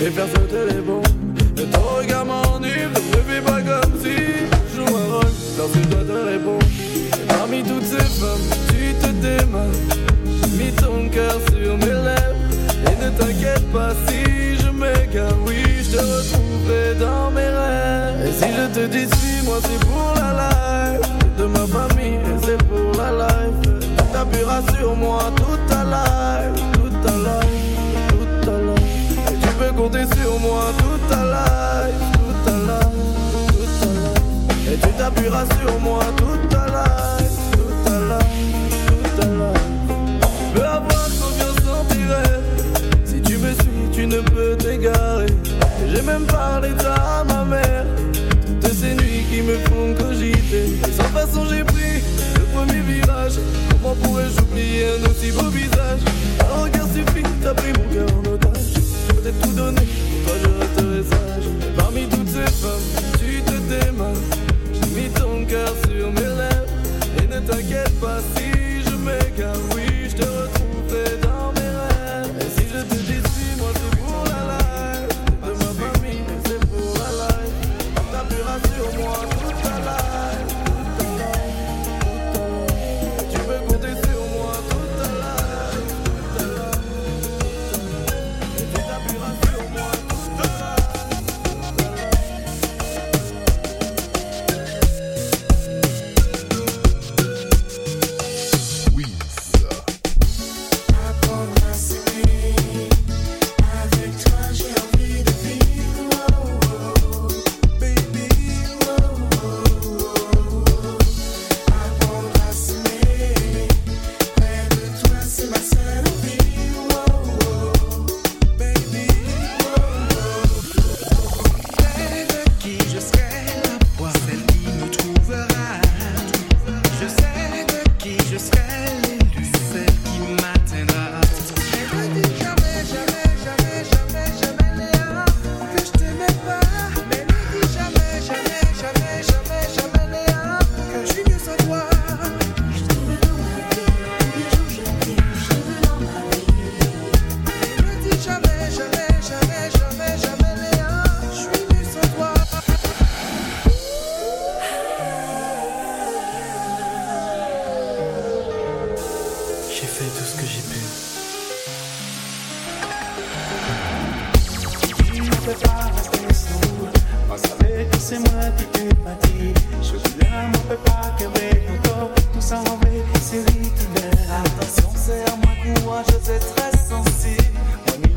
et faire sauter les bombes. Et ton regard m'enivre, ne me fais pas comme si je joue un rôle lorsque je dois te répondre. Parmi toutes ces femmes, tu te démarres. Mis ton cœur sur mes lèvres et ne t'inquiète pas si je m'égare. Oui, je te retrouverai dans mes rêves. Et si je te dis suis-moi, c'est pour la life de ma famille c'est pour la life. T'appuieras sur moi toute ta life, toute ta life peux compter sur moi toute ta life, toute ta life, toute ta life. Et tu t'appuieras sur moi toute ta life, toute ta life, toute ta life. Tu peux avoir confiance en tes Si tu me suis, tu ne peux t'égarer. J'ai même parlé de à ma mère. Toutes ces nuits qui me font cogiter. Sans façon, j'ai pris le premier virage. Comment pourrais-je oublier un aussi beau visage? Un regard suffit, t'as pris mon cœur tout donné, toi je resterai sage. Parmi toutes ces femmes, tu te démarres. J'ai mis ton cœur sur mes lèvres. Et ne t'inquiète pas si je m'égare.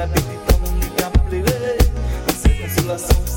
na bebida não liga pro play, sem.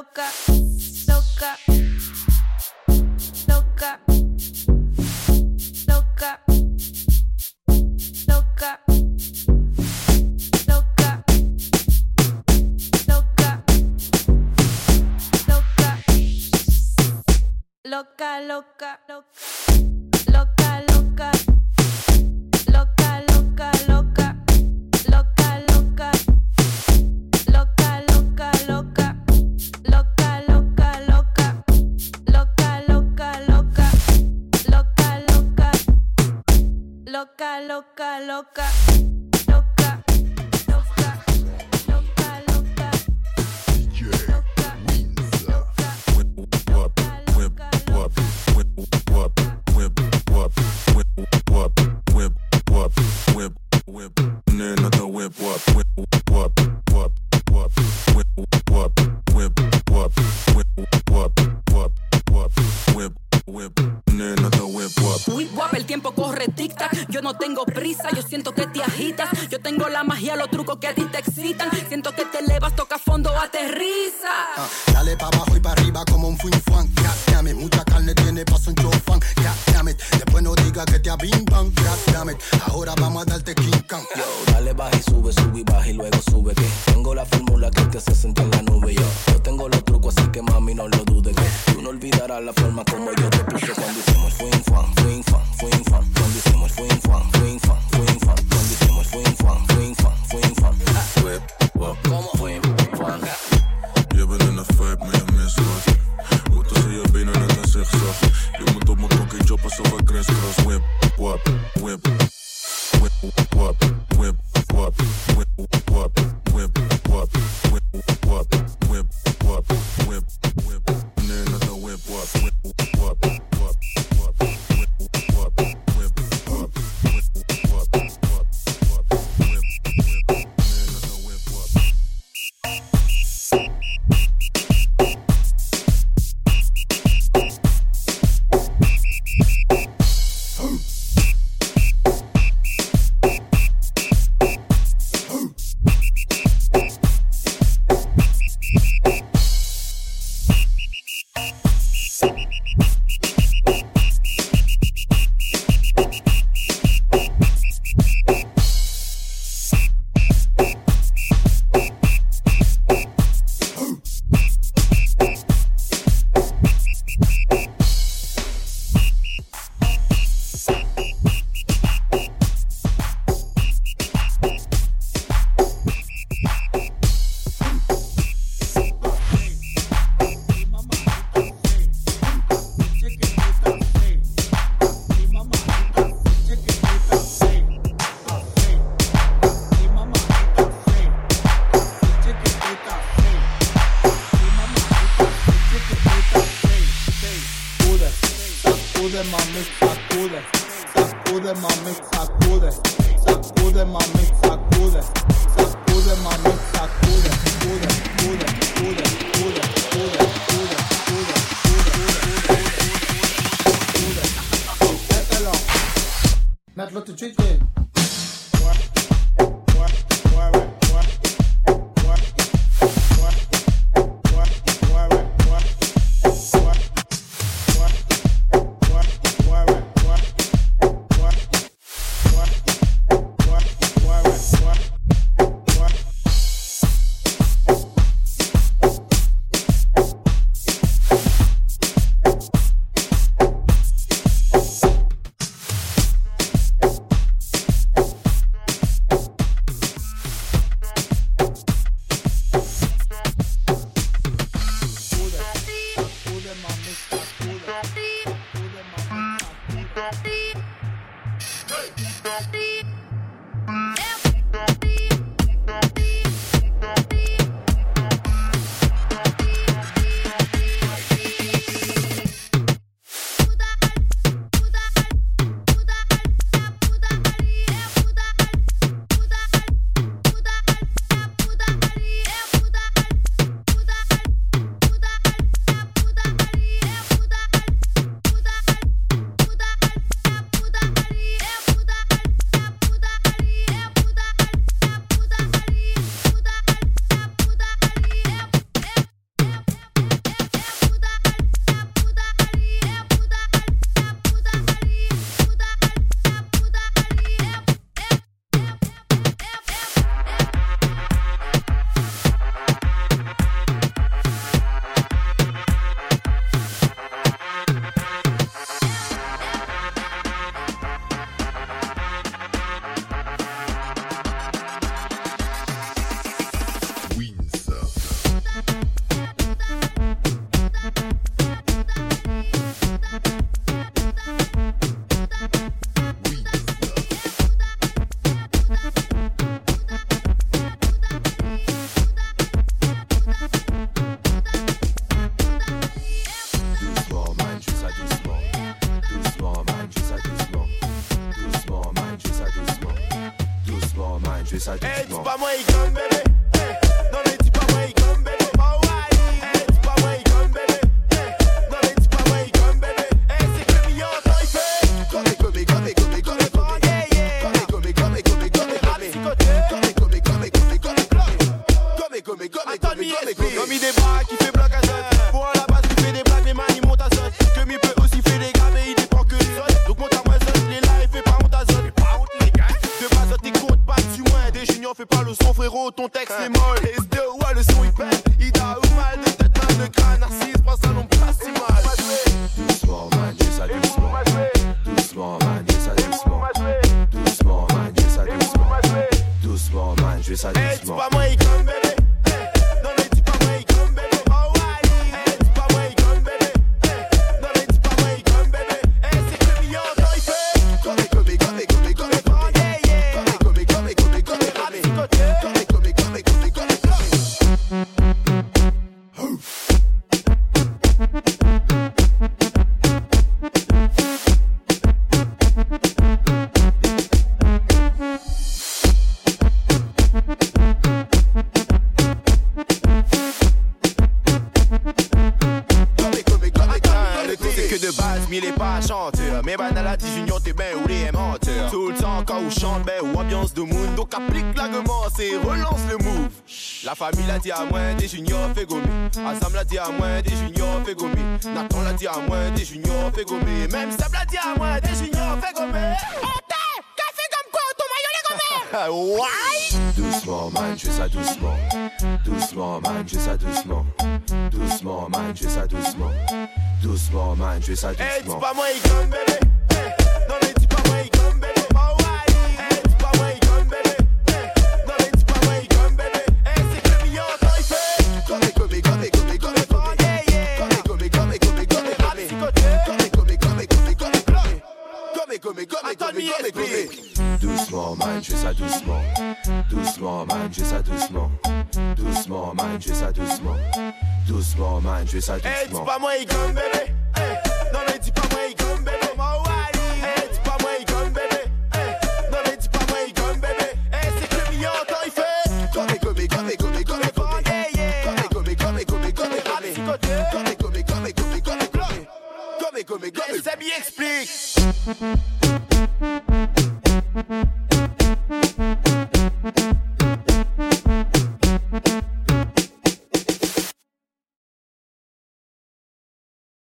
loca. el tiempo corre tic-tac. Yo no tengo prisa, yo siento que te agitas. Yo tengo la magia, los trucos que a this, I just know. fais ça doucement. Hey, pas moi, il comme non, pas moi, il comme ouais. Hey, pas moi, il comme non, pas moi, Doucement, man, ça doucement. Doucement, man, ça doucement. Doucement, man, ça doucement. Doucement, man, ça doucement. Hey, dis pas moi, il comme.